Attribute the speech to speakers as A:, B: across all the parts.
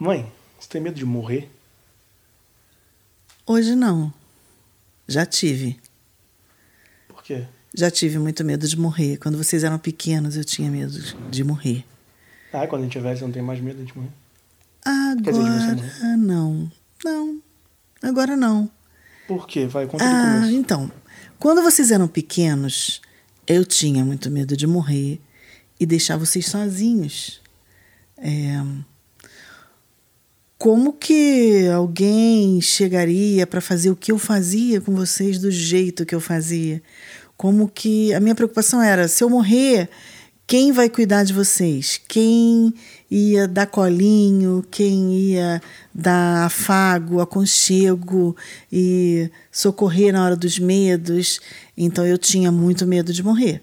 A: Mãe, você tem medo de morrer?
B: Hoje não. Já tive.
A: Por quê?
B: Já tive muito medo de morrer. Quando vocês eram pequenos, eu tinha medo de morrer.
A: Ah, quando a gente é velho, você não tem mais medo de morrer?
B: Agora não. Não. Agora não.
A: Por quê? Vai, conta
B: ah,
A: começo.
B: Então, quando vocês eram pequenos, eu tinha muito medo de morrer e deixar vocês sozinhos. É... Como que alguém chegaria para fazer o que eu fazia com vocês do jeito que eu fazia? Como que a minha preocupação era, se eu morrer, quem vai cuidar de vocês? Quem ia dar colinho, quem ia dar afago, aconchego e socorrer na hora dos medos. Então eu tinha muito medo de morrer.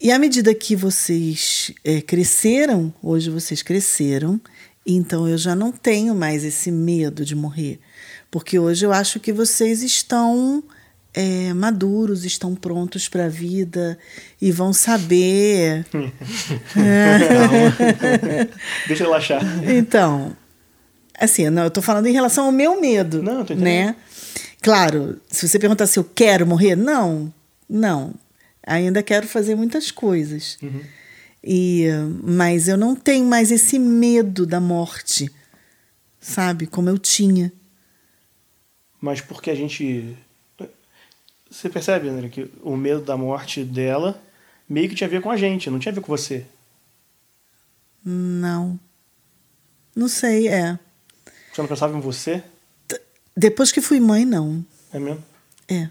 B: E à medida que vocês é, cresceram, hoje vocês cresceram, então eu já não tenho mais esse medo de morrer. Porque hoje eu acho que vocês estão é, maduros, estão prontos para a vida e vão saber.
A: Deixa eu relaxar.
B: Então, assim, não, eu estou falando em relação ao meu medo.
A: Não, tô
B: né? Claro, se você perguntar se eu quero morrer, não, não. Ainda quero fazer muitas coisas.
A: Uhum.
B: E, mas eu não tenho mais esse medo da morte, sabe? Como eu tinha.
A: Mas porque a gente você percebe, André, que o medo da morte dela meio que tinha a ver com a gente, não tinha a ver com você.
B: Não. Não sei, é.
A: Você não pensava em você?
B: Depois que fui mãe, não.
A: É mesmo?
B: É.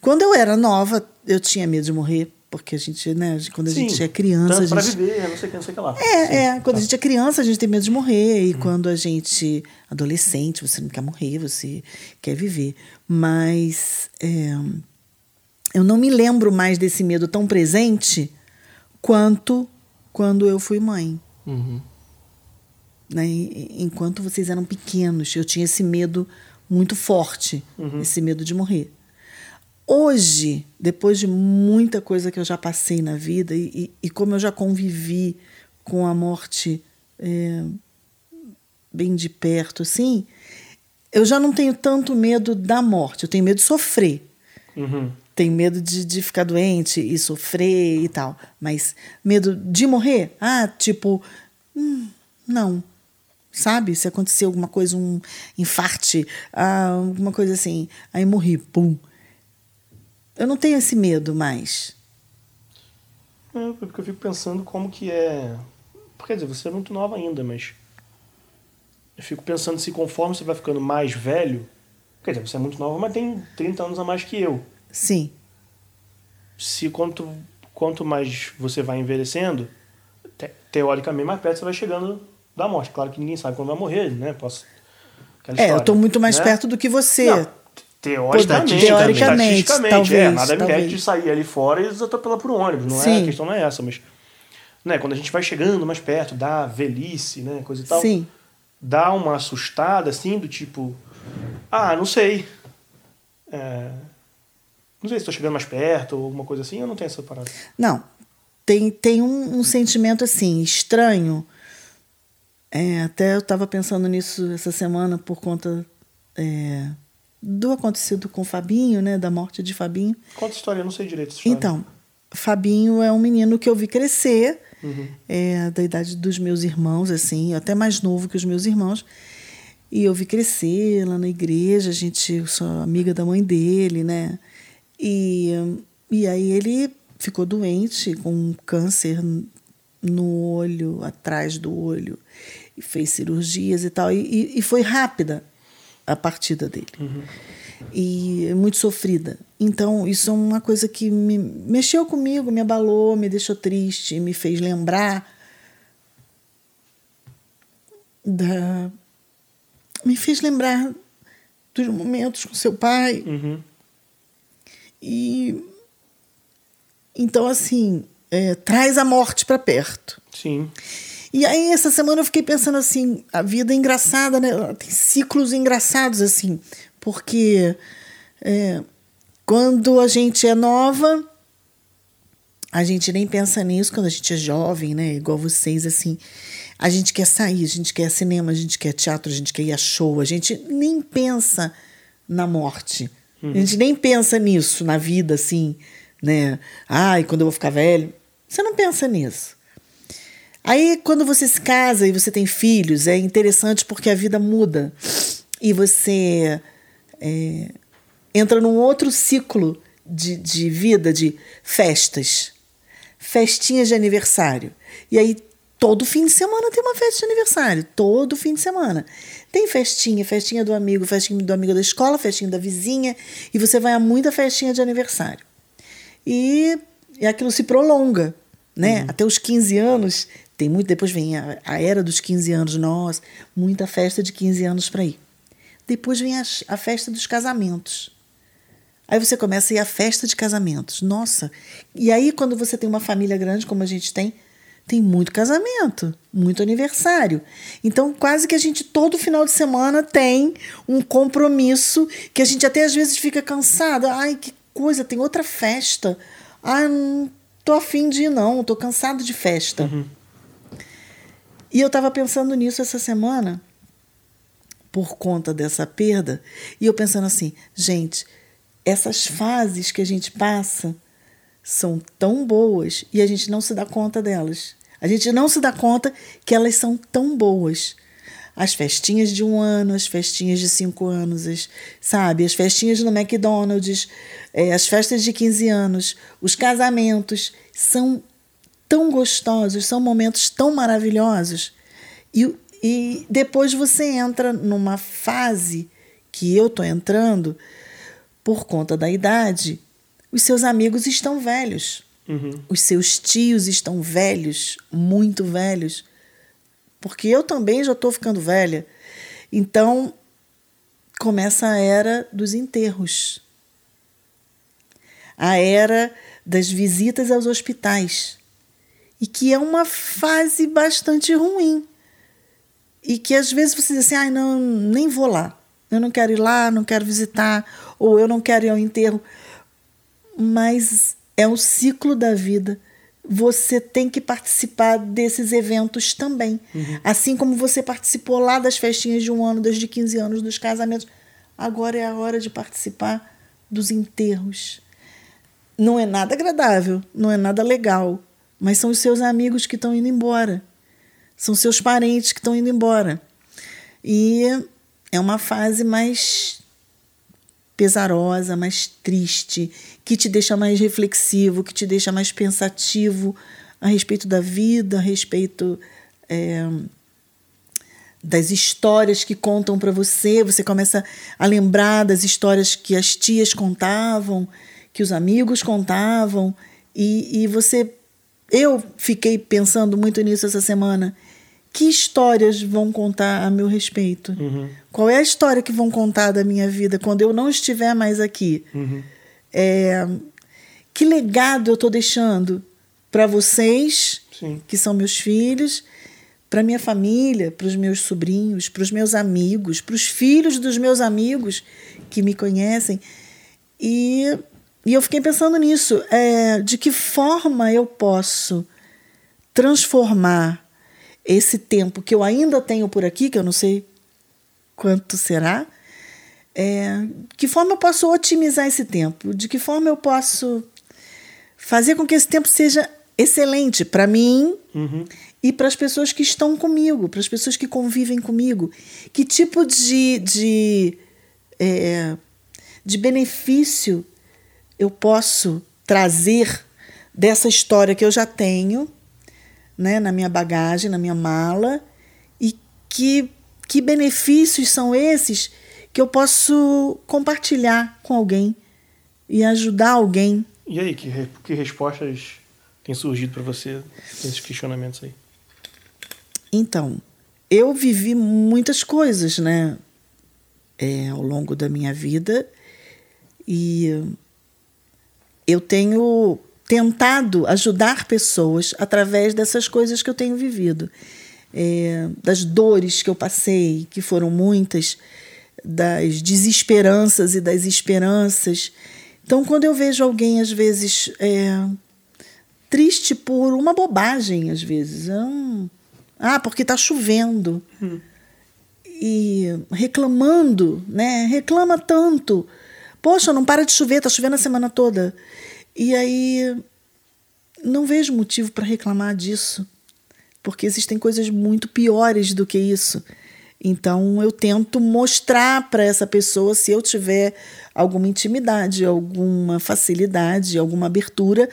B: Quando eu era nova, eu tinha medo de morrer, porque a gente, né, quando a
A: Sim,
B: gente é criança.
A: Tanto
B: a gente...
A: pra viver, não sei o que, não sei o que lá.
B: É,
A: Sim,
B: é. Quando
A: tá.
B: a gente é criança, a gente tem medo de morrer. E quando a gente. Adolescente, você não quer morrer, você quer viver. Mas. É, eu não me lembro mais desse medo tão presente quanto quando eu fui mãe.
A: Uhum.
B: Né? Enquanto vocês eram pequenos, eu tinha esse medo muito forte,
A: Uhum.
B: esse medo de morrer. Hoje, depois de muita coisa que eu já passei na vida e, e, e como eu já convivi com a morte é, bem de perto, assim, eu já não tenho tanto medo da morte. Eu tenho medo de sofrer.
A: Uhum.
B: Tenho medo de, de ficar doente e sofrer e tal. Mas medo de morrer? Ah, tipo, hum, não. Sabe? Se acontecer alguma coisa, um infarte, ah, alguma coisa assim, aí morri, pum. Eu não tenho esse medo mais.
A: É, porque eu fico pensando como que é. Quer dizer, você é muito nova ainda, mas. Eu fico pensando se conforme você vai ficando mais velho. Quer dizer, você é muito nova, mas tem 30 anos a mais que eu.
B: Sim.
A: Se quanto, quanto mais você vai envelhecendo, te, teoricamente mais perto você vai chegando da morte. Claro que ninguém sabe quando vai morrer, né? Posso. aquela
B: É, eu
A: história,
B: estou muito mais
A: né?
B: perto do que você.
A: Não, teoricamente,
B: Teoricamente,
A: estatisticamente,
B: talvez,
A: é, nada me impede de sair ali fora e atropelar por um ônibus. Não é,
B: Sim.
A: a questão não é essa, mas né, quando a gente vai chegando mais perto da velhice, né, coisa e tal,
B: Sim.
A: dá uma assustada assim do tipo, ah, não sei, É, não sei se estou chegando mais perto ou alguma coisa assim, eu não tenho essa parada.
B: Não. Tem, tem um, um sentimento assim, estranho. É, até eu estava pensando nisso essa semana por conta é, do acontecido com o Fabinho, né? Da morte de Fabinho.
A: Conta a história, eu não sei direito.
B: Então, Fabinho é um menino que eu vi crescer,
A: Uhum.
B: é, da idade dos meus irmãos, assim, até mais novo que os meus irmãos. E eu vi crescer lá na igreja, a gente, eu sou amiga da mãe dele, né? E, e aí ele ficou doente com um câncer no olho, atrás do olho, e fez cirurgias e tal. E, e, e foi rápida a partida dele. E muito sofrida. Então, isso é uma coisa que me mexeu comigo, me abalou, me deixou triste, me fez lembrar da. Me fez lembrar dos momentos com seu pai.
A: Uhum.
B: E. Então, assim, é, traz a morte para perto.
A: Sim.
B: E aí, essa semana eu fiquei pensando assim: a vida é engraçada, né? Tem ciclos engraçados, assim, porque é, quando a gente é nova, a gente nem pensa nisso quando a gente é jovem, né? Igual vocês, assim. A gente quer sair, a gente quer cinema, a gente quer teatro, a gente quer ir a show, a gente nem pensa na morte. Uhum. A gente nem pensa nisso na vida, assim, né? Ai, quando eu vou ficar velho. Você não pensa nisso. Aí, quando você se casa e você tem filhos, é interessante porque a vida muda e você é, entra num outro ciclo de, de vida, de festas festinhas de aniversário. E aí, todo fim de semana tem uma festa de aniversário. Todo fim de semana. Tem festinha, festinha do amigo, festinha do amigo da escola, festinha da vizinha. E você vai a muita festinha de aniversário. E, e aquilo se prolonga, né? Uhum. Até os 15 anos. Tem muito. Depois vem a, a era dos 15 anos, nós. Muita festa de 15 anos para ir. Depois vem a, a festa dos casamentos. Aí você começa a ir à festa de casamentos. Nossa! E aí, quando você tem uma família grande, como a gente tem, tem muito casamento, muito aniversário. Então, quase que a gente, todo final de semana, tem um compromisso que a gente até às vezes fica cansado. Ai, que coisa, tem outra festa. Ai, não tô afim de ir, não, tô cansado de festa. Uhum. E eu estava pensando nisso essa semana, por conta dessa perda, e eu pensando assim, gente essas fases que a gente passa são tão boas e a gente não se dá conta delas. A gente não se dá conta que elas são tão boas. As festinhas de um ano, as festinhas de cinco anos, as, sabe? As festinhas no McDonald's, é, as festas de 15 anos, os casamentos são tão gostosos, são momentos tão maravilhosos. E, e depois você entra numa fase que eu tô entrando, por conta da idade, os seus amigos estão velhos. Uhum. Os seus tios estão velhos, muito velhos. Porque eu também já estou ficando velha. Então, começa a era dos enterros. A era das visitas aos hospitais. E que é uma fase bastante ruim. E que às vezes você diz assim: ah, não, nem vou lá. Eu não quero ir lá, não quero visitar ou eu não quero ir ao enterro. Mas é o ciclo da vida. Você tem que participar desses eventos também. Uhum. Assim como você participou lá das festinhas de um ano, desde 15 anos, dos casamentos. Agora é a hora de participar dos enterros. Não é nada agradável, não é nada legal, mas são os seus amigos que estão indo embora. São seus parentes que estão indo embora. E é uma fase mais pesarosa, mais triste, que te deixa mais reflexivo, que te deixa mais pensativo a respeito da vida, a respeito é, das histórias que contam para você. Você começa a lembrar das histórias que as tias contavam, que os amigos contavam, e, e você. Eu fiquei pensando muito nisso essa semana que histórias vão contar a meu respeito? Uhum. Qual é a história que vão contar da minha vida quando eu não estiver mais aqui? Uhum. É, que legado eu estou deixando para vocês, Sim. que são meus filhos, para minha família, para os meus sobrinhos, para os meus amigos, para os filhos dos meus amigos que me conhecem. E, e eu fiquei pensando nisso. É, de que forma eu posso transformar esse tempo que eu ainda tenho por aqui, que eu não sei quanto será, é, que forma eu posso otimizar esse tempo? De que forma eu posso fazer com que esse tempo seja excelente para mim uhum. e para as pessoas que estão comigo, para as pessoas que convivem comigo? Que tipo de, de, é, de benefício eu posso trazer dessa história que eu já tenho né, na minha bagagem, na minha mala, e que, que benefícios são esses que eu posso compartilhar com alguém e ajudar alguém.
A: E aí, que, que respostas têm surgido para você nesses questionamentos aí?
B: Então, eu vivi muitas coisas, né, é, ao longo da minha vida e eu tenho tentado ajudar pessoas através dessas coisas que eu tenho vivido. É, das dores que eu passei, que foram muitas, das desesperanças e das esperanças. Então, quando eu vejo alguém, às vezes, é, triste por uma bobagem, às vezes. É. Ah, porque está chovendo.
A: Hum.
B: E reclamando, né? Reclama tanto. Poxa, não para de chover, está chovendo a semana toda. E aí não vejo motivo para reclamar disso, porque existem coisas muito piores do que isso. Então eu tento mostrar para essa pessoa se eu tiver alguma intimidade, alguma facilidade, alguma abertura,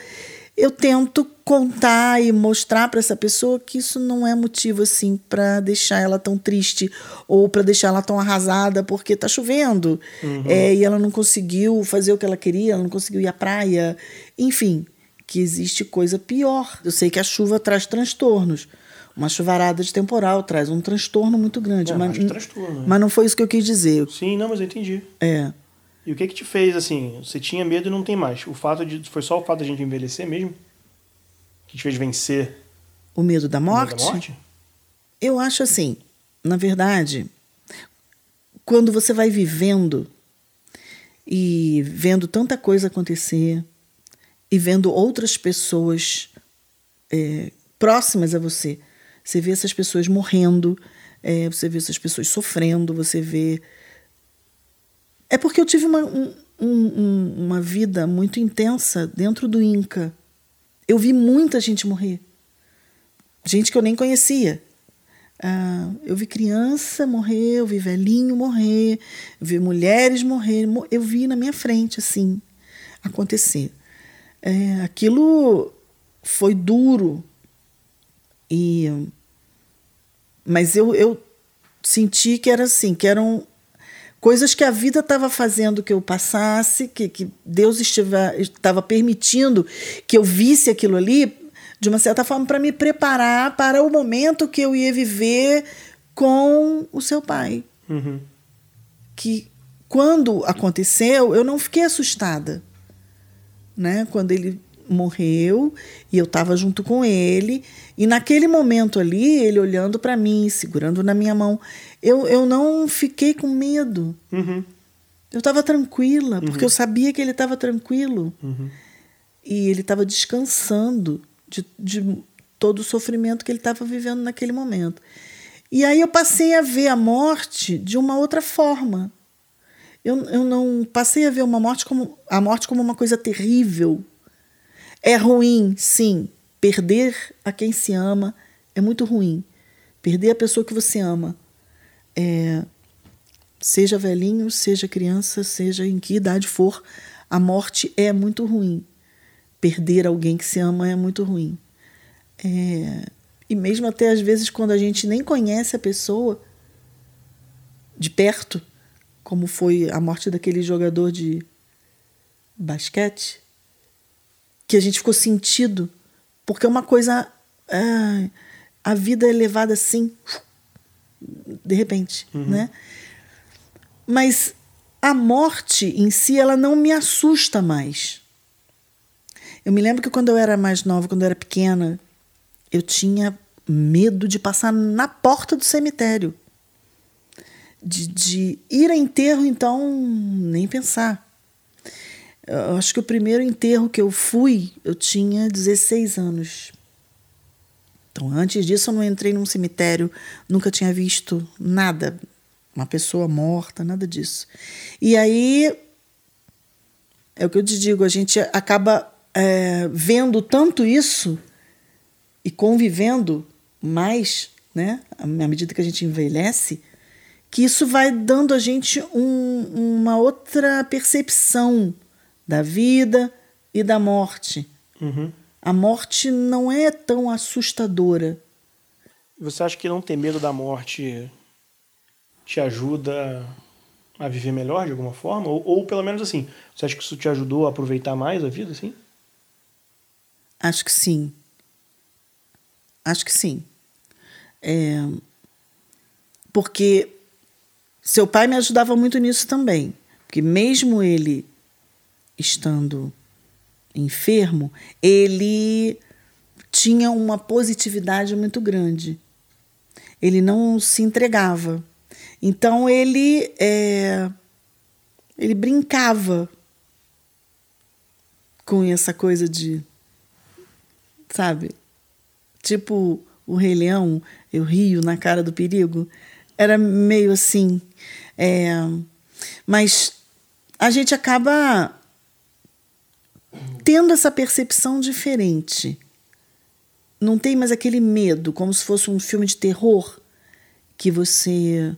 B: eu tento contar e mostrar para essa pessoa que isso não é motivo assim para deixar ela tão triste ou para deixar ela tão arrasada porque está chovendo
A: Uhum.
B: é, e ela não conseguiu fazer o que ela queria, ela não conseguiu ir à praia, enfim, que existe coisa pior. Eu sei que a chuva traz transtornos. Uma chuvarada de temporal traz um transtorno muito grande.
A: É,
B: mas,
A: mas transtorno, né?
B: mas não foi isso que eu quis dizer.
A: Sim, não, mas eu entendi.
B: É.
A: E o que que te fez, assim, você tinha medo e não tem mais? O fato de, foi só o fato da gente envelhecer mesmo? Que te fez vencer
B: O medo da
A: o medo
B: morte?
A: da morte?
B: Eu acho assim, na verdade, quando você vai vivendo e vendo tanta coisa acontecer e vendo outras pessoas é, próximas a você, você vê essas pessoas morrendo, é, você vê essas pessoas sofrendo, você vê. É porque eu tive uma, um- um- uma vida muito intensa dentro do Inca. Eu vi muita gente morrer gente que eu nem conhecia. Ah, eu vi criança morrer, eu vi velhinho morrer, eu vi mulheres morrer, mo- eu vi na minha frente, assim, acontecer. É, aquilo foi duro, e mas eu, eu senti que era assim, que eram coisas que a vida estava fazendo que eu passasse, que, que Deus estava permitindo que eu visse aquilo ali, de uma certa forma, para me preparar para o momento que eu ia viver com o seu pai.
A: Uhum.
B: Que quando aconteceu, eu não fiquei assustada. Né? Quando ele morreu e eu estava junto com ele, e naquele momento ali, ele olhando para mim, segurando na minha mão, eu, eu não fiquei com medo.
A: Uhum.
B: Eu estava tranquila, porque eu sabia que ele estava tranquilo.
A: Uhum.
B: E ele estava descansando de, de todo o sofrimento que ele estava vivendo naquele momento. E aí eu passei a ver a morte de uma outra forma. Eu, eu não passei a ver uma morte como a morte como uma coisa terrível. É ruim, sim. Perder a quem se ama é muito ruim. Perder a pessoa que você ama. É, seja velhinho, seja criança, seja em que idade for, a morte é muito ruim. Perder alguém que se ama é muito ruim. É, e mesmo até às vezes quando a gente nem conhece a pessoa de perto, como foi a morte daquele jogador de basquete, que a gente ficou sentido, porque é uma coisa. ah, a vida é levada assim, de repente, né? Mas a morte em si, ela não me assusta mais. Eu me lembro que quando eu era mais nova, quando eu era pequena, eu tinha medo de passar na porta do cemitério. De, de ir a enterro, então, nem pensar. Eu acho que o primeiro enterro que eu fui, eu tinha 16 anos. Então, antes disso, eu não entrei num cemitério, nunca tinha visto nada, uma pessoa morta, nada disso. E aí, é o que eu te digo, a gente acaba é, vendo tanto isso e convivendo mais, né, à medida que a gente envelhece, que isso vai dando a gente um, uma outra percepção da vida e da morte.
A: Uhum.
B: A morte não é tão assustadora.
A: Você acha que não ter medo da morte te ajuda a viver melhor de alguma forma? Ou, ou pelo menos assim, você acha que isso te ajudou a aproveitar mais a vida, assim?
B: Acho que sim. Acho que sim. É, porque seu pai me ajudava muito nisso também. Porque mesmo ele estando enfermo, ele tinha uma positividade muito grande. Ele não se entregava. Então ele é, ele brincava com essa coisa de sabe? Tipo o Rei Leão, eu rio na cara do perigo. Era meio assim. É, mas a gente acaba tendo essa percepção diferente. Não tem mais aquele medo, como se fosse um filme de terror que você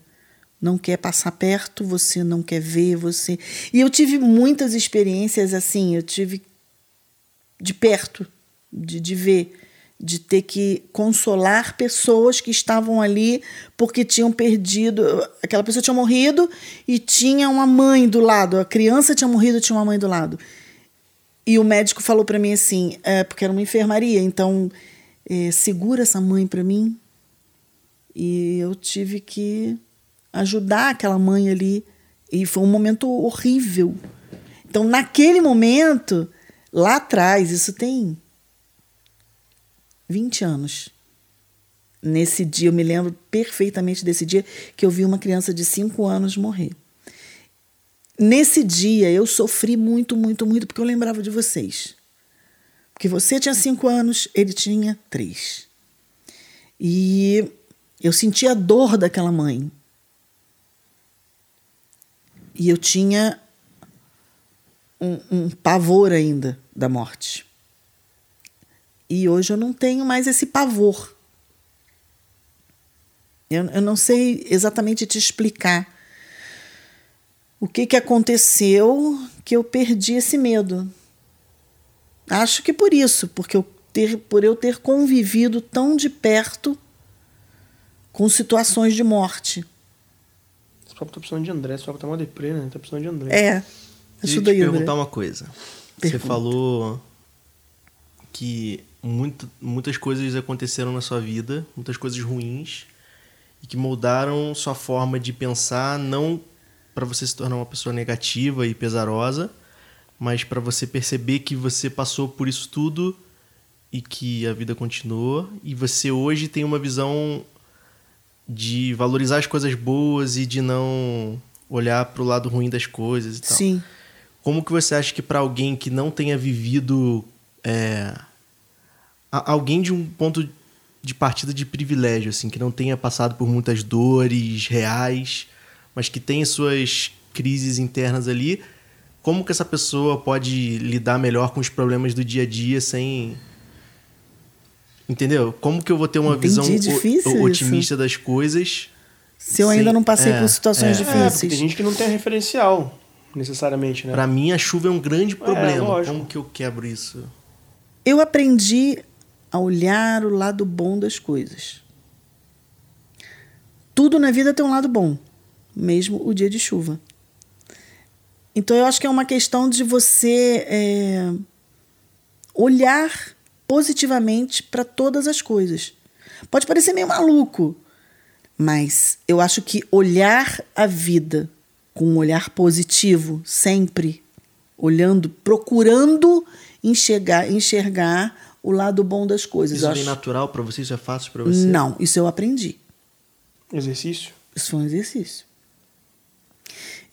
B: não quer passar perto, você não quer ver, você. E eu tive muitas experiências assim, eu tive de perto, de, de ver, de ter que consolar pessoas que estavam ali porque tinham perdido. Aquela pessoa tinha morrido e tinha uma mãe do lado, a criança tinha morrido e tinha uma mãe do lado. E o médico falou para mim assim, é, porque era uma enfermaria, então é, segura essa mãe para mim. E eu tive que ajudar aquela mãe ali. E foi um momento horrível. Então, naquele momento, lá atrás, isso tem 20 anos. Nesse dia, eu me lembro perfeitamente desse dia que eu vi uma criança de 5 anos morrer. Nesse dia, eu sofri muito, muito, muito, porque eu lembrava de vocês. Porque você tinha 5 anos, ele tinha 3. E eu sentia a dor daquela mãe. E eu tinha um, um pavor ainda da morte. E hoje eu não tenho mais esse pavor. Eu, eu não sei exatamente te explicar o que, que aconteceu que eu perdi esse medo. Acho que por isso, porque eu ter, por eu ter convivido tão de perto com situações de morte.
A: Esse papo tá precisando de André, esse papo tá uma deprê, né? Tá precisando de André.
B: É.
C: Deixa eu te perguntar uma coisa. Pergunta. Você falou que muito, muitas coisas aconteceram na sua vida, muitas coisas ruins, e que moldaram sua forma de pensar, não para você se tornar uma pessoa negativa e pesarosa, mas para você perceber que você passou por isso tudo e que a vida continua, e você hoje tem uma visão de valorizar as coisas boas e de não olhar para o lado ruim das coisas e tal.
B: Sim.
C: Como que você acha que para alguém que não tenha vivido é, alguém de um ponto de partida de privilégio, assim, que não tenha passado por muitas dores reais, mas que tenha suas crises internas ali, como que essa pessoa pode lidar melhor com os problemas do dia a dia sem Entendeu? Como que eu vou ter uma
B: Entendi,
C: visão
B: difícil
C: otimista
B: isso.
C: das coisas?
B: Se eu ainda não passei
C: é,
B: por situações
C: é.
B: difíceis.
A: É, tem gente que não tem referencial, necessariamente, né?
C: Para mim, a chuva é um grande problema.
A: lógico.
C: Como que eu quebro isso?
B: Eu aprendi a olhar o lado bom das coisas. Tudo na vida tem um lado bom, mesmo o dia de chuva. Então eu acho que é uma questão de você é, olhar positivamente para todas as coisas. Pode parecer meio maluco, mas eu acho que olhar a vida com um olhar positivo, sempre olhando, procurando enxergar, enxergar o lado bom das coisas.
C: Isso
B: Eu
C: é
B: acho-
C: natural para você? Isso é fácil para você?
B: Não, isso eu aprendi.
A: Exercício.
B: Isso foi um exercício.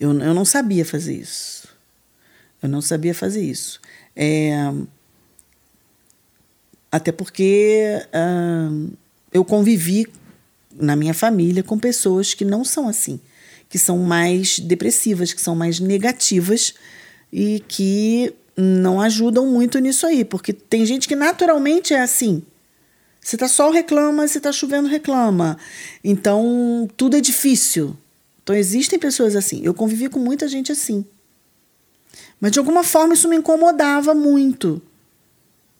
B: Eu, eu não sabia fazer isso. Eu não sabia fazer isso. É, até porque ah, eu convivi na minha família com pessoas que não são assim, que são mais depressivas, que são mais negativas e que não ajudam muito nisso aí, porque tem gente que naturalmente é assim. Se tá sol, reclama, se tá chovendo, reclama. Então, tudo é difícil. Então, existem pessoas assim. Eu convivi com muita gente assim. Mas, de alguma forma, isso me incomodava muito.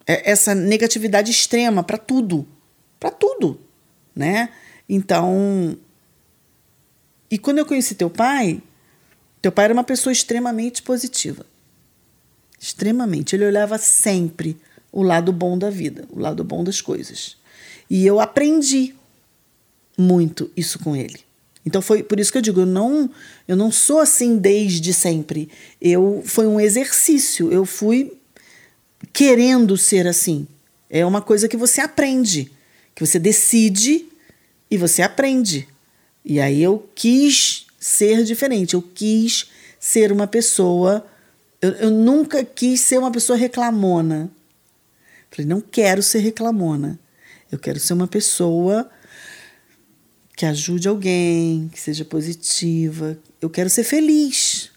B: É- Essa negatividade extrema para tudo. Para tudo. Né? Então. E quando eu conheci teu pai, teu pai era uma pessoa extremamente positiva. Extremamente. Ele olhava sempre o lado bom da vida, o lado bom das coisas. E eu aprendi muito isso com ele. Então foi por isso que eu digo, eu não, eu não sou assim desde sempre. Eu foi um exercício, eu fui querendo ser assim. É uma coisa que você aprende, que você decide e você aprende. E aí eu quis ser diferente, eu quis ser uma pessoa. Eu, eu nunca quis ser uma pessoa reclamona. Falei, não quero ser reclamona. Eu quero ser uma pessoa que ajude alguém, que seja positiva. Eu quero ser feliz.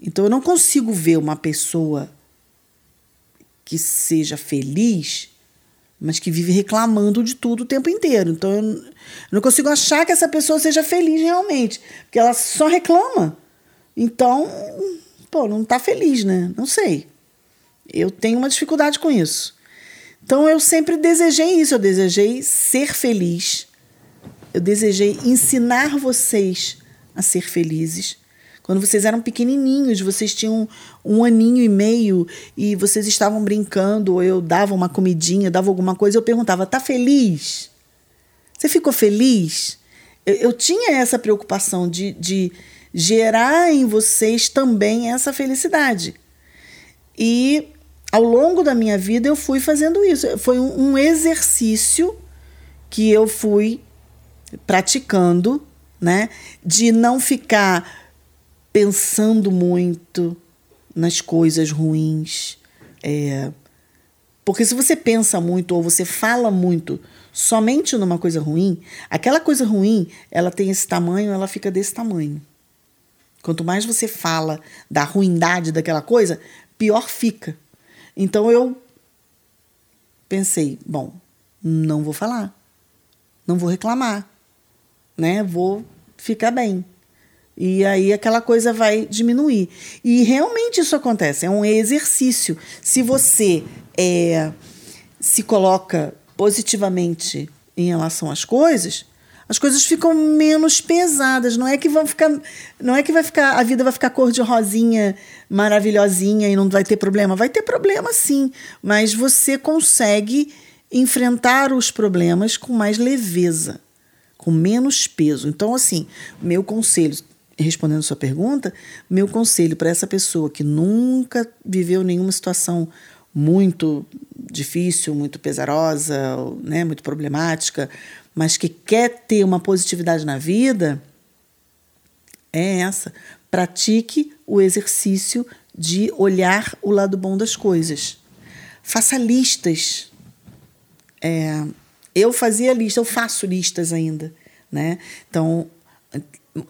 B: Então eu não consigo ver uma pessoa que seja feliz, mas que vive reclamando de tudo o tempo inteiro. Então eu não consigo achar que essa pessoa seja feliz realmente, porque ela só reclama. Então, pô, não está feliz, né? Não sei. Eu tenho uma dificuldade com isso. Então eu sempre desejei isso, eu desejei ser feliz. Eu desejei ensinar vocês a ser felizes. Quando vocês eram pequenininhos, vocês tinham um aninho e meio e vocês estavam brincando, ou eu dava uma comidinha, dava alguma coisa, eu perguntava: tá feliz? Você ficou feliz? Eu, eu tinha essa preocupação de, de gerar em vocês também essa felicidade. E ao longo da minha vida eu fui fazendo isso. Foi um, um exercício que eu fui praticando, né? De não ficar pensando muito nas coisas ruins. É, porque se você pensa muito ou você fala muito somente numa coisa ruim, aquela coisa ruim, ela tem esse tamanho, ela fica desse tamanho. Quanto mais você fala da ruindade daquela coisa, pior fica. Então eu pensei, bom, não vou falar, não vou reclamar, né? Vou ficar bem. E aí aquela coisa vai diminuir. E realmente isso acontece, é um exercício. Se você é, se coloca positivamente em relação às coisas, as coisas ficam menos pesadas. Não é que vão ficar, não é que vai ficar, a vida vai ficar cor de rosinha, maravilhosinha e não vai ter problema. Vai ter problema sim, mas você consegue enfrentar os problemas com mais leveza, com menos peso. Então, assim, meu conselho, respondendo sua pergunta, meu conselho para essa pessoa que nunca viveu nenhuma situação muito difícil, muito pesarosa, né, muito problemática, mas que quer ter uma positividade na vida, é essa. Pratique o exercício de olhar o lado bom das coisas. Faça listas. É, eu fazia lista, eu faço listas ainda. Né? Então,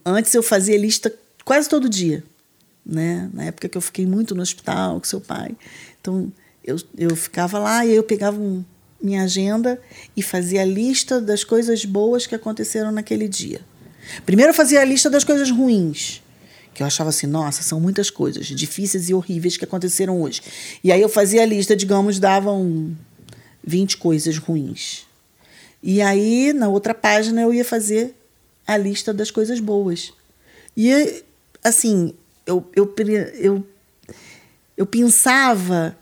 B: antes eu fazia lista quase todo dia. Né? Na época que eu fiquei muito no hospital com seu pai. Então, eu, eu ficava lá e eu pegava um, minha agenda e fazia a lista das coisas boas que aconteceram naquele dia. Primeiro eu fazia a lista das coisas ruins, que eu achava assim, nossa, são muitas coisas difíceis e horríveis que aconteceram hoje. E aí eu fazia a lista, digamos, davam 20 coisas ruins. E aí, na outra página, eu ia fazer a lista das coisas boas. E, assim, eu, eu, eu, eu pensava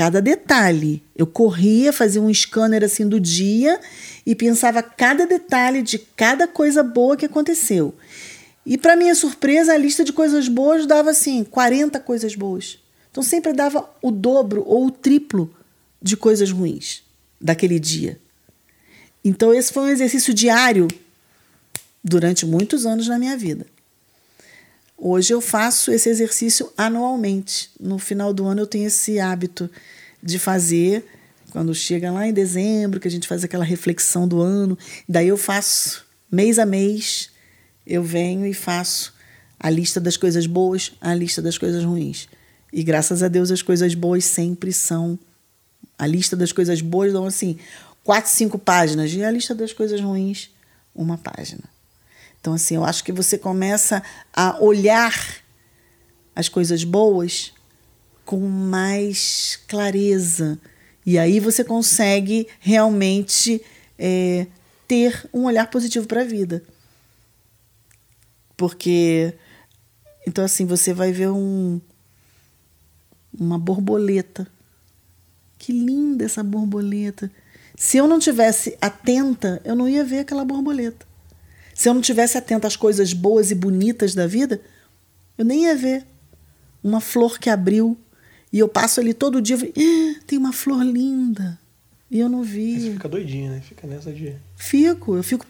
B: cada detalhe. Eu corria, fazia um scanner assim do dia e pensava cada detalhe de cada coisa boa que aconteceu. E para minha surpresa, a lista de coisas boas dava assim 40 coisas boas. Então sempre dava o dobro ou o triplo de coisas ruins daquele dia. Então esse foi um exercício diário durante muitos anos na minha vida. Hoje eu faço esse exercício anualmente. No final do ano eu tenho esse hábito de fazer quando chega lá em dezembro, que a gente faz aquela reflexão do ano, daí eu faço mês a mês, eu venho e faço a lista das coisas boas, a lista das coisas ruins. E graças a Deus as coisas boas sempre são a lista das coisas boas dão assim, quatro, cinco páginas, e a lista das coisas ruins, uma página. Então, assim, eu acho que você começa a olhar as coisas boas com mais clareza. E aí você consegue realmente é, ter um olhar positivo para a vida. Porque, então, assim, você vai ver um, uma borboleta. Que linda essa borboleta. Se eu não tivesse atenta, eu não ia ver aquela borboleta. Se eu não tivesse atenta às coisas boas e bonitas da vida, eu nem ia ver uma flor que abriu e eu passo ali todo dia e ah, tem uma flor linda. E eu não vi.
A: Aí você fica doidinha, né? Fica nessa de.
B: Fico, eu fico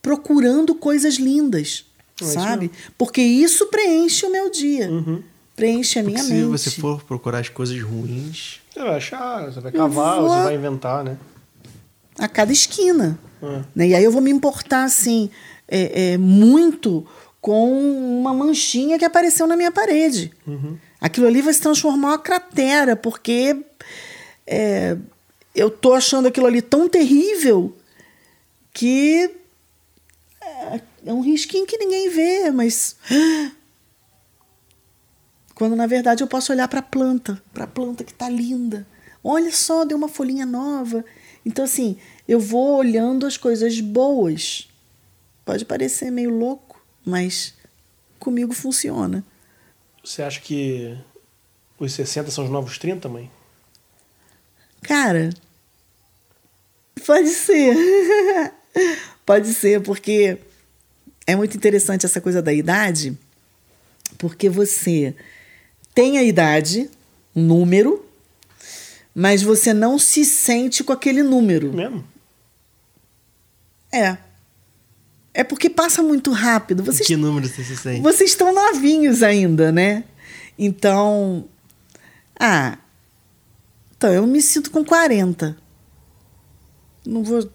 B: procurando coisas lindas, é sabe? Porque isso preenche o meu dia.
A: Uhum.
B: preenche a minha
C: se
B: mente.
C: Se você for procurar as coisas ruins.
A: Você vai achar, você vai cavar, vou... você vai inventar, né?
B: A cada esquina. É. Né? E aí eu vou me importar, assim, é, é, muito com uma manchinha que apareceu na minha parede.
A: Uhum.
B: Aquilo ali vai se transformar uma cratera, porque é, eu tô achando aquilo ali tão terrível que é, é um risquinho que ninguém vê, mas quando na verdade eu posso olhar para a planta, para a planta que está linda. Olha só, deu uma folhinha nova. Então assim, eu vou olhando as coisas boas. Pode parecer meio louco, mas comigo funciona.
A: Você acha que os 60 são os novos 30, mãe?
B: Cara, pode ser. pode ser, porque é muito interessante essa coisa da idade, porque você tem a idade, um número, mas você não se sente com aquele número.
A: Mesmo?
B: É. É porque passa muito rápido. Vocês,
C: que número você se sente?
B: Vocês estão novinhos ainda, né? Então. Ah. Então, eu me sinto com 40. Não vou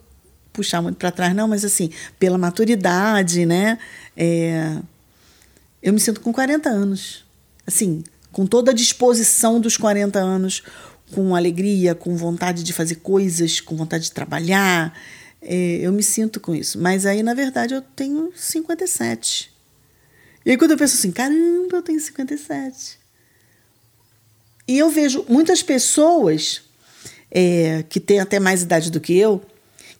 B: puxar muito para trás, não, mas assim, pela maturidade, né? É, eu me sinto com 40 anos. Assim, com toda a disposição dos 40 anos, com alegria, com vontade de fazer coisas, com vontade de trabalhar. É, eu me sinto com isso. Mas aí, na verdade, eu tenho 57. E aí, quando eu penso assim, caramba, eu tenho 57. E eu vejo muitas pessoas é, que têm até mais idade do que eu,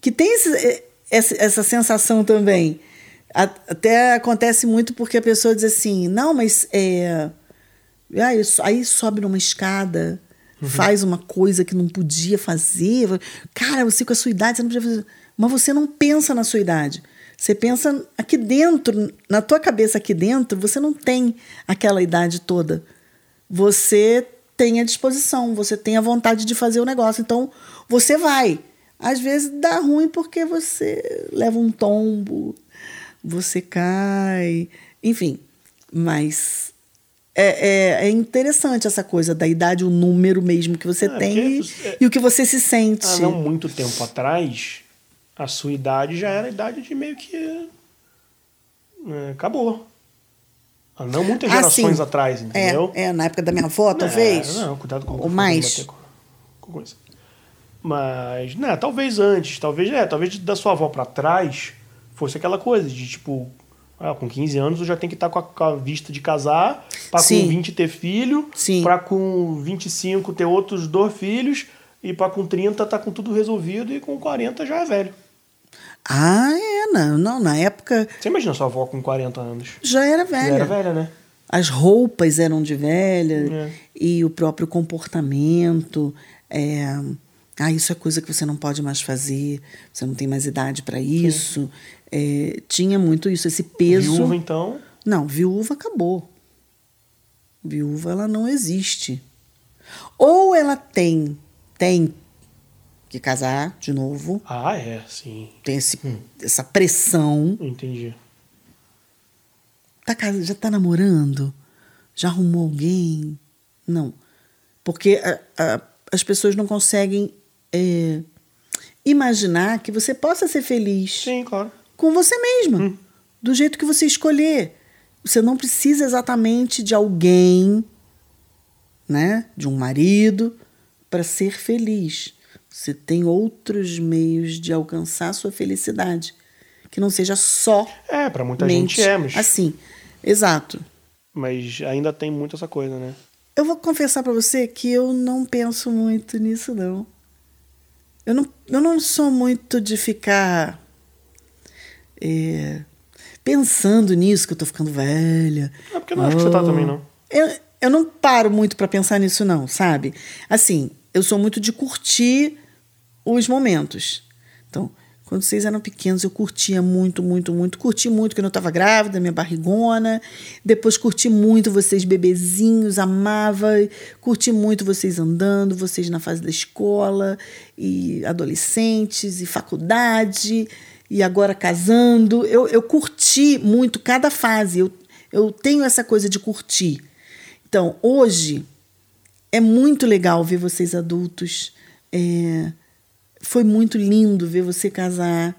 B: que têm esse, é, essa, essa sensação também. Até acontece muito porque a pessoa diz assim: não, mas é, aí, aí sobe numa escada, uhum. faz uma coisa que não podia fazer. Cara, você com a sua idade, você não podia fazer. Mas você não pensa na sua idade. Você pensa aqui dentro, na tua cabeça aqui dentro, você não tem aquela idade toda. Você tem a disposição, você tem a vontade de fazer o negócio. Então, você vai. Às vezes dá ruim porque você leva um tombo, você cai, enfim. Mas é, é, é, interessante essa coisa da idade, o número mesmo que você é, tem e, é, e, o que você se sente. Há
A: não muito tempo atrás, a sua idade já era a idade de meio que. É, acabou. Há não muitas ah, gerações ah, atrás, entendeu?
B: É, é, na época da minha avó, talvez.
A: Não, cuidado com
B: Ou mais.
A: Com, com Mas, né, talvez antes, talvez, é, talvez da sua avó para trás fosse aquela coisa de tipo, ah, com 15 anos eu já tenho que estar tá com a, com a vista de casar, para com 20 ter filho, para com 25 ter outros dois filhos, e para com 30 tá com tudo resolvido e com 40 já é velho.
B: Ah, é, não, não, na época.
A: Você imagina sua avó com 40 anos?
B: Já era velha. Já
A: era velha, né?
B: As roupas eram de velha é. e o próprio comportamento. É, ah, isso é coisa que você não pode mais fazer, você não tem mais idade para isso. É, tinha muito isso, esse peso.
A: Viúva, então?
B: Não, viúva acabou. Viúva, ela não existe. Ou ela tem, tem que casar de novo.
A: Ah, é, sim.
B: Tem esse, hum. essa pressão.
A: Entendi.
B: Tá, já tá namorando? Já arrumou alguém? Não. Porque a, a, as pessoas não conseguem é, imaginar que você possa ser feliz.
A: Sim, claro.
B: Com você mesma. Hum. Do jeito que você escolher. Você não precisa exatamente de alguém, né? De um marido, para ser feliz. Você tem outros meios de alcançar a sua felicidade. Que não seja só.
A: É, para muita gente é, mas.
B: Assim, exato.
A: Mas ainda tem muito essa coisa, né?
B: Eu vou confessar para você que eu não penso muito nisso, não. Eu não, eu não sou muito de ficar. É, pensando nisso, que eu tô ficando velha.
A: É porque eu não oh, acho que você tá também, não.
B: Eu, eu não paro muito para pensar nisso, não, sabe? Assim, eu sou muito de curtir os momentos. Então, quando vocês eram pequenos, eu curtia muito, muito, muito. Curti muito quando eu estava grávida, minha barrigona. Depois curti muito vocês bebezinhos, amava. Curti muito vocês andando, vocês na fase da escola, e adolescentes, e faculdade, e agora casando. Eu, eu curti muito cada fase. Eu, eu tenho essa coisa de curtir. Então, hoje é muito legal ver vocês adultos. É, foi muito lindo ver você casar,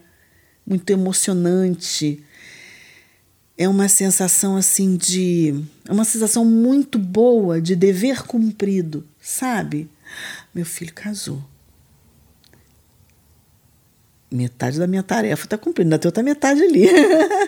B: muito emocionante. É uma sensação assim de. É uma sensação muito boa de dever cumprido, sabe? Meu filho casou. Metade da minha tarefa está cumprindo, ainda tem outra metade ali.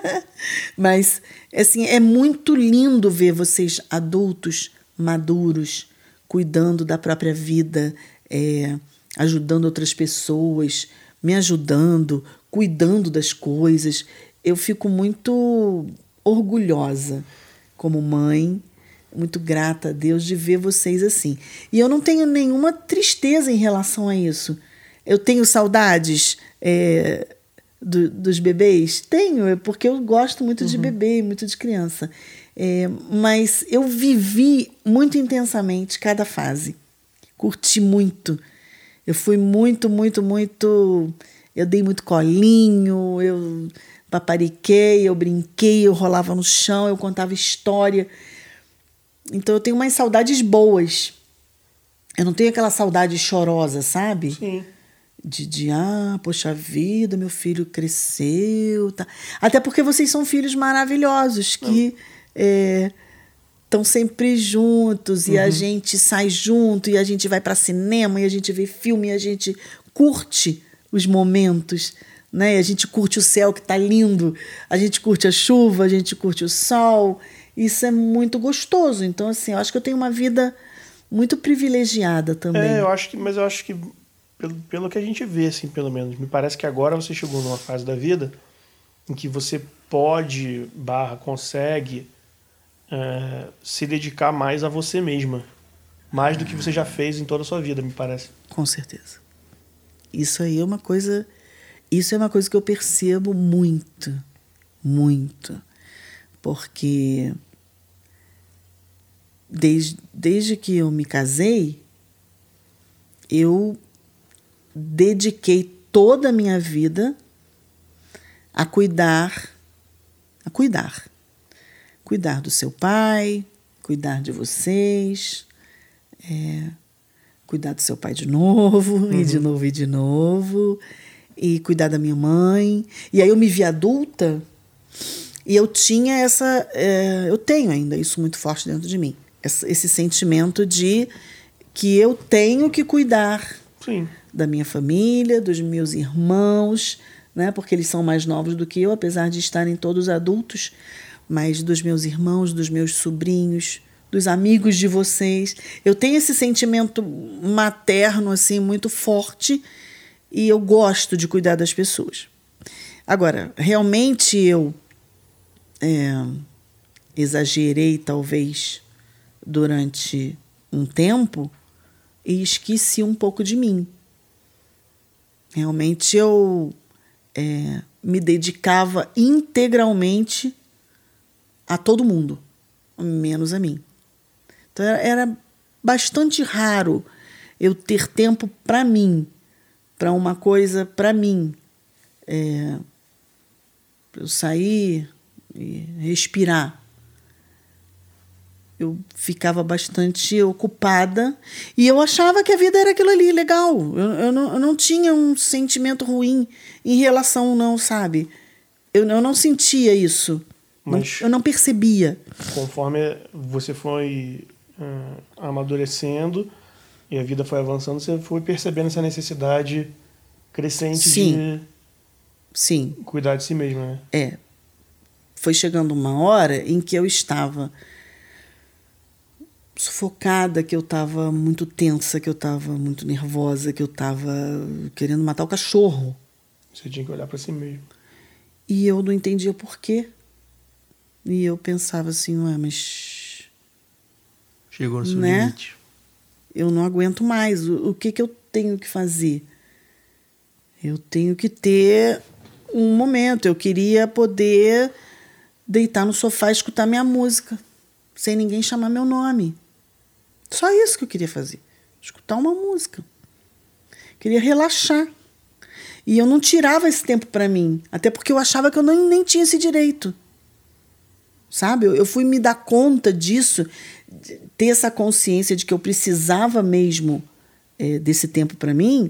B: Mas, assim, é muito lindo ver vocês adultos, maduros, cuidando da própria vida, é, ajudando outras pessoas, me ajudando, cuidando das coisas. Eu fico muito orgulhosa como mãe, muito grata a Deus de ver vocês assim. E eu não tenho nenhuma tristeza em relação a isso. Eu tenho saudades é, do, dos bebês? Tenho, é porque eu gosto muito uhum. de bebê, muito de criança. É, mas eu vivi muito intensamente cada fase. Curti muito eu fui muito, muito, muito. Eu dei muito colinho, eu papariquei, eu brinquei, eu rolava no chão, eu contava história. Então eu tenho umas saudades boas. Eu não tenho aquela saudade chorosa, sabe?
A: Sim.
B: De, de ah, poxa vida, meu filho cresceu. Tá. Até porque vocês são filhos maravilhosos que. É, estão sempre juntos e a uhum. gente sai junto e a gente vai para cinema e a gente vê filme e a gente curte os momentos, né? A gente curte o céu que está lindo, a gente curte a chuva, a gente curte o sol. Isso é muito gostoso. Então assim, eu acho que eu tenho uma vida muito privilegiada também.
A: É, eu acho que, mas eu acho que pelo, pelo que a gente vê assim, pelo menos, me parece que agora você chegou numa fase da vida em que você pode barra consegue é, se dedicar mais a você mesma. Mais do que você já fez em toda a sua vida, me parece.
B: Com certeza. Isso aí é uma coisa. Isso é uma coisa que eu percebo muito. Muito. Porque desde, desde que eu me casei, eu dediquei toda a minha vida a cuidar, a cuidar cuidar do seu pai, cuidar de vocês, é, cuidar do seu pai de novo, uhum. e de novo, e de novo, e cuidar da minha mãe. E aí eu me vi adulta e eu tinha essa. É, eu tenho ainda isso muito forte dentro de mim. Esse, esse sentimento de que eu tenho que cuidar
A: Sim.
B: da minha família, dos meus irmãos, né? porque eles são mais novos do que eu, apesar de estarem todos adultos mas dos meus irmãos, dos meus sobrinhos, dos amigos de vocês. Eu tenho esse sentimento materno assim muito forte e eu gosto de cuidar das pessoas. Agora, realmente eu é, exagerei talvez durante um tempo e esqueci um pouco de mim. Realmente eu é, me dedicava integralmente a todo mundo, menos a mim. Então era bastante raro eu ter tempo para mim, para uma coisa para mim. É, eu sair e respirar. Eu ficava bastante ocupada e eu achava que a vida era aquilo ali, legal. Eu, eu, não, eu não tinha um sentimento ruim em relação, não, sabe? Eu, eu não sentia isso. Mas eu não percebia.
A: Conforme você foi uh, amadurecendo e a vida foi avançando, você foi percebendo essa necessidade crescente
B: Sim. de Sim.
A: cuidar de si mesmo, né?
B: É. Foi chegando uma hora em que eu estava sufocada, que eu estava muito tensa, que eu estava muito nervosa, que eu estava querendo matar o cachorro.
A: Você tinha que olhar para si mesmo.
B: E eu não entendia por quê. E eu pensava assim, ué, mas.
C: Chegou no seu né? limite.
B: Eu não aguento mais. O, o que, que eu tenho que fazer? Eu tenho que ter um momento. Eu queria poder deitar no sofá e escutar minha música, sem ninguém chamar meu nome. Só isso que eu queria fazer. Escutar uma música. Queria relaxar. E eu não tirava esse tempo para mim, até porque eu achava que eu nem, nem tinha esse direito sabe? Eu, eu fui me dar conta disso, ter essa consciência de que eu precisava mesmo é, desse tempo para mim.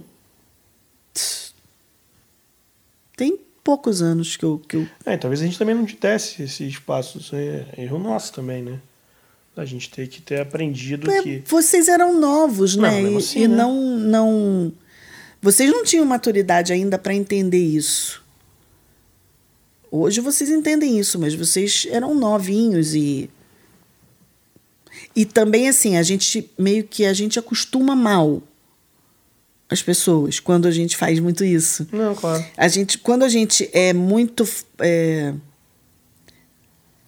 B: Tem poucos anos que eu. Que eu...
A: É, talvez a gente também não desse esse espaço. Isso é erro nosso também, né? A gente tem que ter aprendido é, que.
B: Vocês eram novos, né? Não, assim, e, né? não, não. Vocês não tinham maturidade ainda para entender isso. Hoje vocês entendem isso, mas vocês eram novinhos e. E também, assim, a gente meio que a gente acostuma mal as pessoas quando a gente faz muito isso.
A: Não, claro.
B: A gente, quando a gente é muito. É,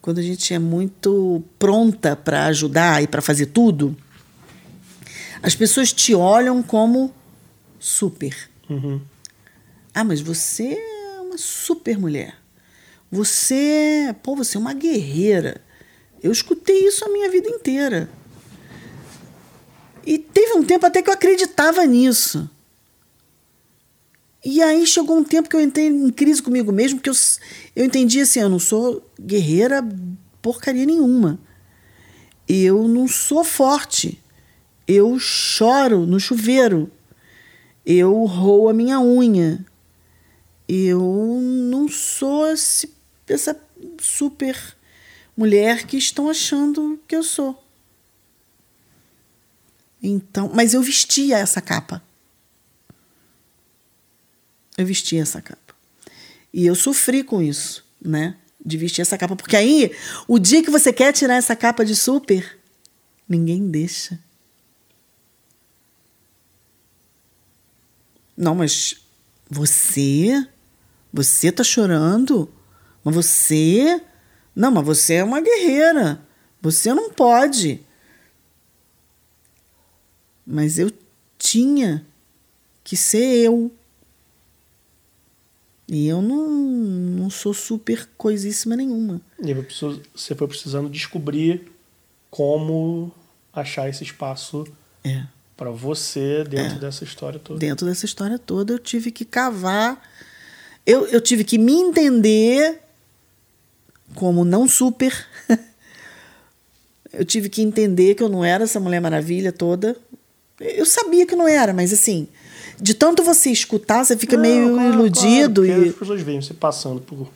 B: quando a gente é muito pronta para ajudar e para fazer tudo, as pessoas te olham como super.
A: Uhum.
B: Ah, mas você é uma super mulher. Você, pô, você é uma guerreira. Eu escutei isso a minha vida inteira. E teve um tempo até que eu acreditava nisso. E aí chegou um tempo que eu entrei em crise comigo mesmo, que eu, eu entendi assim, eu não sou guerreira porcaria nenhuma. Eu não sou forte. Eu choro no chuveiro. Eu roo a minha unha. Eu não sou esse, essa super mulher que estão achando que eu sou. Então, mas eu vestia essa capa. Eu vestia essa capa. E eu sofri com isso, né? De vestir essa capa. Porque aí, o dia que você quer tirar essa capa de super, ninguém deixa. Não, mas você. Você tá chorando? Mas você. Não, mas você é uma guerreira. Você não pode. Mas eu tinha que ser eu. E eu não, não sou super coisíssima nenhuma.
A: E você foi precisando descobrir como achar esse espaço
B: é.
A: para você dentro é. dessa história toda.
B: Dentro dessa história toda, eu tive que cavar. Eu, eu tive que me entender como não super. eu tive que entender que eu não era essa Mulher Maravilha toda. Eu sabia que não era, mas assim, de tanto você escutar, você fica não, meio claro, iludido.
A: Claro,
B: e
A: as pessoas veem você passando por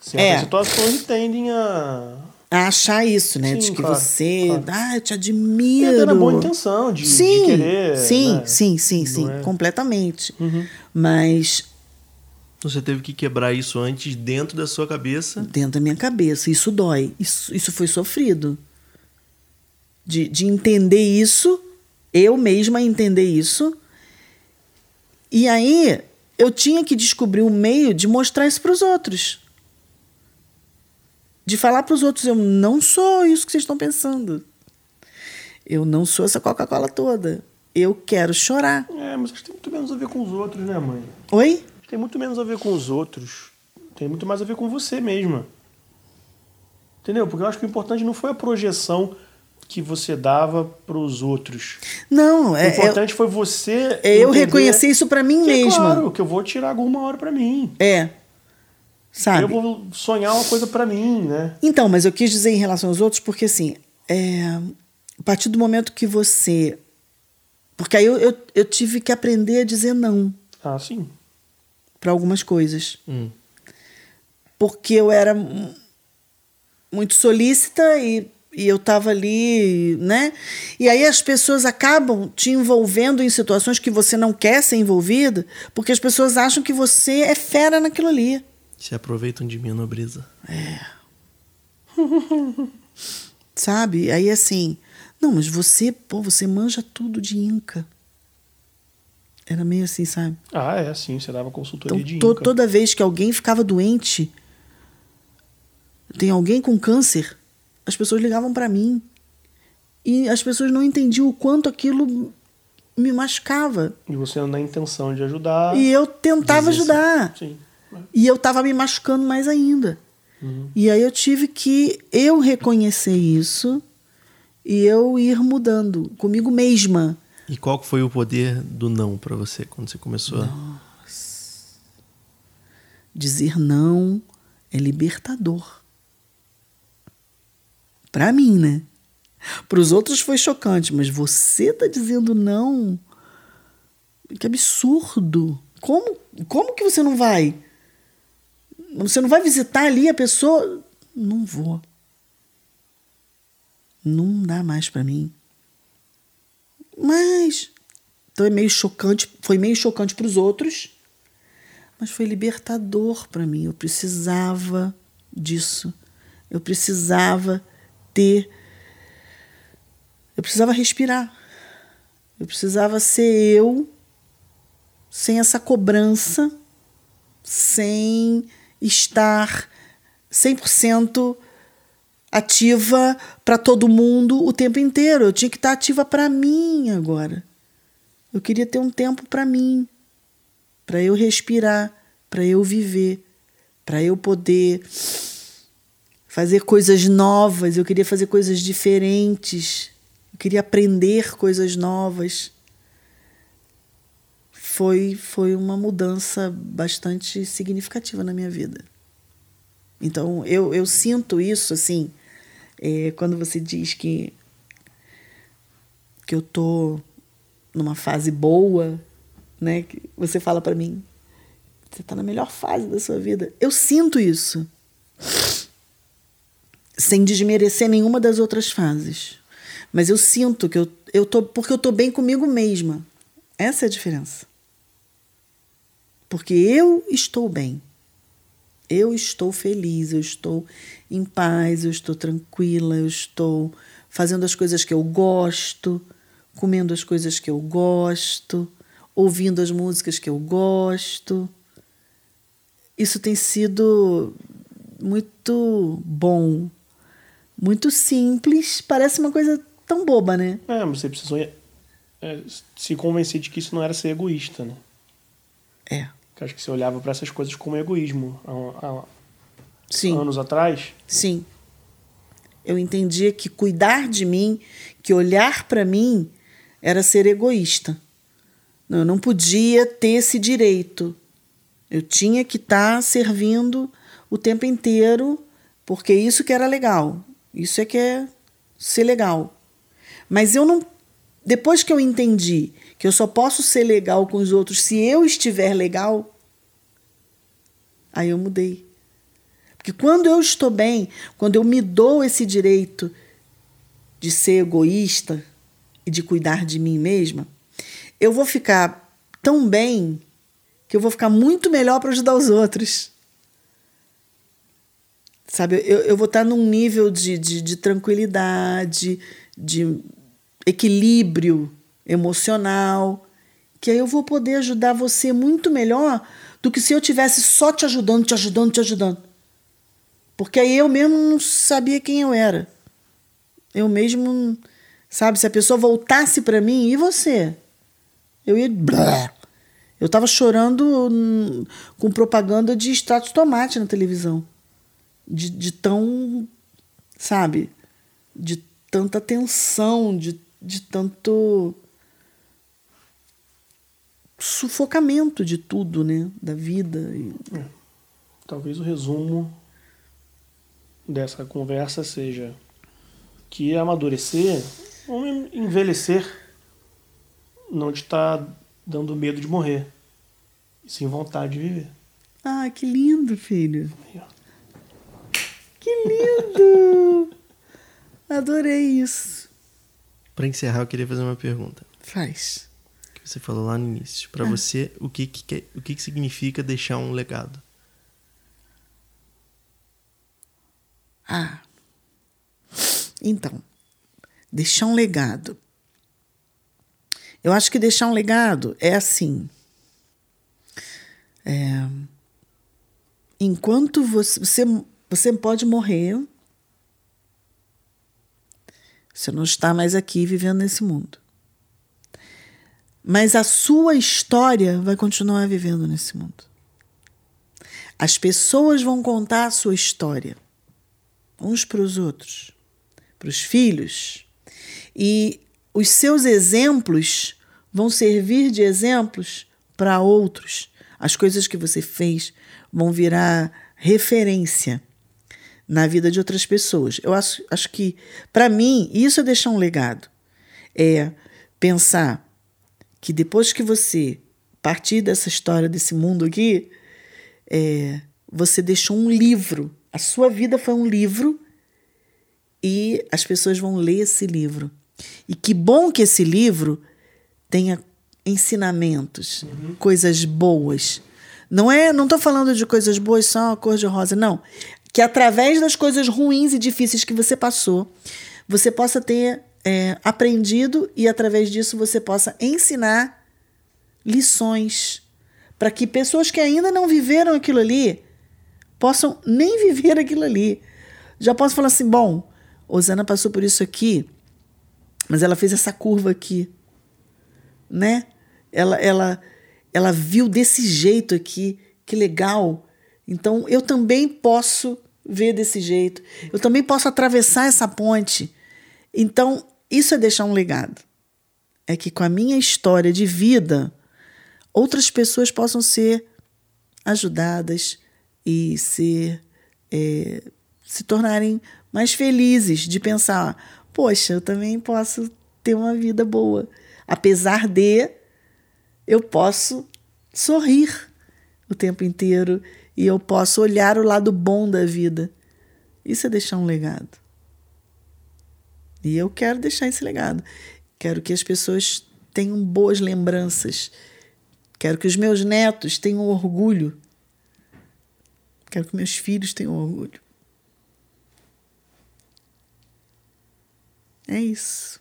A: certas é. situações e tendem a.
B: A achar isso, né? Sim, de que claro, você. Ah, eu te admiro. É
A: na boa intenção de, sim, de querer.
B: Sim,
A: né?
B: sim, sim, sim. É. Completamente.
A: Uhum.
B: Mas.
C: Você teve que quebrar isso antes dentro da sua cabeça?
B: Dentro da minha cabeça. Isso dói. Isso, isso foi sofrido. De, de entender isso, eu mesma entender isso e aí eu tinha que descobrir um meio de mostrar isso para os outros. De falar para os outros, eu não sou isso que vocês estão pensando. Eu não sou essa Coca-Cola toda. Eu quero chorar.
A: É, mas acho que tem muito menos a ver com os outros, né, mãe?
B: Oi?
A: Tem muito menos a ver com os outros. Tem muito mais a ver com você mesma. Entendeu? Porque eu acho que o importante não foi a projeção que você dava para os outros.
B: Não,
A: é. O importante é, foi você.
B: É eu reconhecer isso para mim
A: que,
B: mesma.
A: Claro, que eu vou tirar alguma hora para mim.
B: É. Sabe?
A: Eu vou sonhar uma coisa para mim, né?
B: Então, mas eu quis dizer em relação aos outros, porque assim, é, a partir do momento que você. Porque aí eu, eu, eu tive que aprender a dizer não.
A: Ah, sim.
B: Para algumas coisas.
C: Hum.
B: Porque eu era muito solícita e e eu estava ali, né? E aí as pessoas acabam te envolvendo em situações que você não quer ser envolvido, porque as pessoas acham que você é fera naquilo ali.
C: Se aproveitam de mim, nobreza.
B: É. Sabe? Aí assim, não, mas você, pô, você manja tudo de Inca. Era meio assim, sabe?
A: Ah, é, sim, você dava consultoria
B: então,
A: de
B: to. Toda vez que alguém ficava doente, tem alguém com câncer, as pessoas ligavam para mim e as pessoas não entendiam o quanto aquilo me machucava.
A: E você na intenção de ajudar.
B: E eu tentava ajudar.
A: Sim.
B: E eu tava me machucando mais ainda.
A: Uhum.
B: E aí eu tive que eu reconhecer isso e eu ir mudando comigo mesma.
C: E qual foi o poder do não para você quando você começou?
B: Nossa. Dizer não é libertador. Para mim, né? Para os outros foi chocante, mas você tá dizendo não. Que absurdo. Como, como que você não vai? Você não vai visitar ali a pessoa? Não vou. Não dá mais para mim. Mas então é meio chocante, foi meio chocante para os outros, mas foi libertador para mim. Eu precisava disso. Eu precisava ter eu precisava respirar. Eu precisava ser eu sem essa cobrança, sem estar 100% ativa para todo mundo o tempo inteiro. Eu tinha que estar ativa para mim agora. Eu queria ter um tempo para mim, para eu respirar, para eu viver, para eu poder fazer coisas novas. Eu queria fazer coisas diferentes. Eu queria aprender coisas novas. Foi, foi uma mudança bastante significativa na minha vida. Então, eu, eu sinto isso, assim, é, quando você diz que, que eu tô numa fase boa, né? Que você fala para mim, você tá na melhor fase da sua vida. Eu sinto isso. Sem desmerecer nenhuma das outras fases. Mas eu sinto que eu, eu tô. Porque eu tô bem comigo mesma. Essa é a diferença. Porque eu estou bem. Eu estou feliz, eu estou em paz, eu estou tranquila, eu estou fazendo as coisas que eu gosto, comendo as coisas que eu gosto, ouvindo as músicas que eu gosto. Isso tem sido muito bom, muito simples, parece uma coisa tão boba, né?
A: É, mas você precisou é, se convencer de que isso não era ser egoísta, né?
B: É.
A: Eu acho que você olhava para essas coisas como egoísmo há, há
B: Sim.
A: anos atrás.
B: Sim. Eu entendia que cuidar de mim, que olhar para mim, era ser egoísta. Eu não podia ter esse direito. Eu tinha que estar tá servindo o tempo inteiro, porque isso que era legal. Isso é que é ser legal. Mas eu não. Depois que eu entendi que eu só posso ser legal com os outros se eu estiver legal, aí eu mudei. Porque quando eu estou bem, quando eu me dou esse direito de ser egoísta e de cuidar de mim mesma, eu vou ficar tão bem que eu vou ficar muito melhor para ajudar os outros. Sabe, eu, eu vou estar num nível de, de, de tranquilidade, de equilíbrio emocional, que aí eu vou poder ajudar você muito melhor do que se eu tivesse só te ajudando, te ajudando, te ajudando. Porque aí eu mesmo não sabia quem eu era. Eu mesmo, sabe, se a pessoa voltasse para mim, e você? Eu ia. Eu tava chorando com propaganda de extrato de tomate na televisão. De, de tão. Sabe? De tanta tensão, de, de tanto sufocamento de tudo, né? Da vida.
A: É. Talvez o resumo dessa conversa seja que amadurecer, ou envelhecer, não te está dando medo de morrer, e sim vontade de viver.
B: Ah, que lindo, filho. Que lindo! Adorei isso.
C: Para encerrar, eu queria fazer uma pergunta.
B: Faz
C: você falou lá no início. Para ah. você, o que, que, o que, que significa deixar um legado?
B: Ah. Então, deixar um legado. Eu acho que deixar um legado é assim. É, enquanto você, você, você pode morrer, você não está mais aqui vivendo nesse mundo. Mas a sua história vai continuar vivendo nesse mundo. As pessoas vão contar a sua história, uns para os outros, para os filhos. E os seus exemplos vão servir de exemplos para outros. As coisas que você fez vão virar referência. Na vida de outras pessoas. Eu acho, acho que, para mim, isso é deixar um legado. É pensar que depois que você partir dessa história, desse mundo aqui, é, você deixou um livro. A sua vida foi um livro e as pessoas vão ler esse livro. E que bom que esse livro tenha ensinamentos, uhum. coisas boas. Não é, não estou falando de coisas boas só a cor de rosa, não. Que através das coisas ruins e difíceis que você passou, você possa ter é, aprendido e através disso você possa ensinar lições para que pessoas que ainda não viveram aquilo ali possam nem viver aquilo ali. Já posso falar assim, bom, Osana passou por isso aqui, mas ela fez essa curva aqui, né? Ela, ela, ela viu desse jeito aqui, que legal. Então eu também posso ver desse jeito. Eu também posso atravessar essa ponte. Então isso é deixar um legado. É que com a minha história de vida, outras pessoas possam ser ajudadas e ser é, se tornarem mais felizes de pensar, poxa, eu também posso ter uma vida boa. Apesar de eu posso sorrir o tempo inteiro e eu posso olhar o lado bom da vida. Isso é deixar um legado. E eu quero deixar esse legado. Quero que as pessoas tenham boas lembranças. Quero que os meus netos tenham orgulho. Quero que meus filhos tenham orgulho. É isso.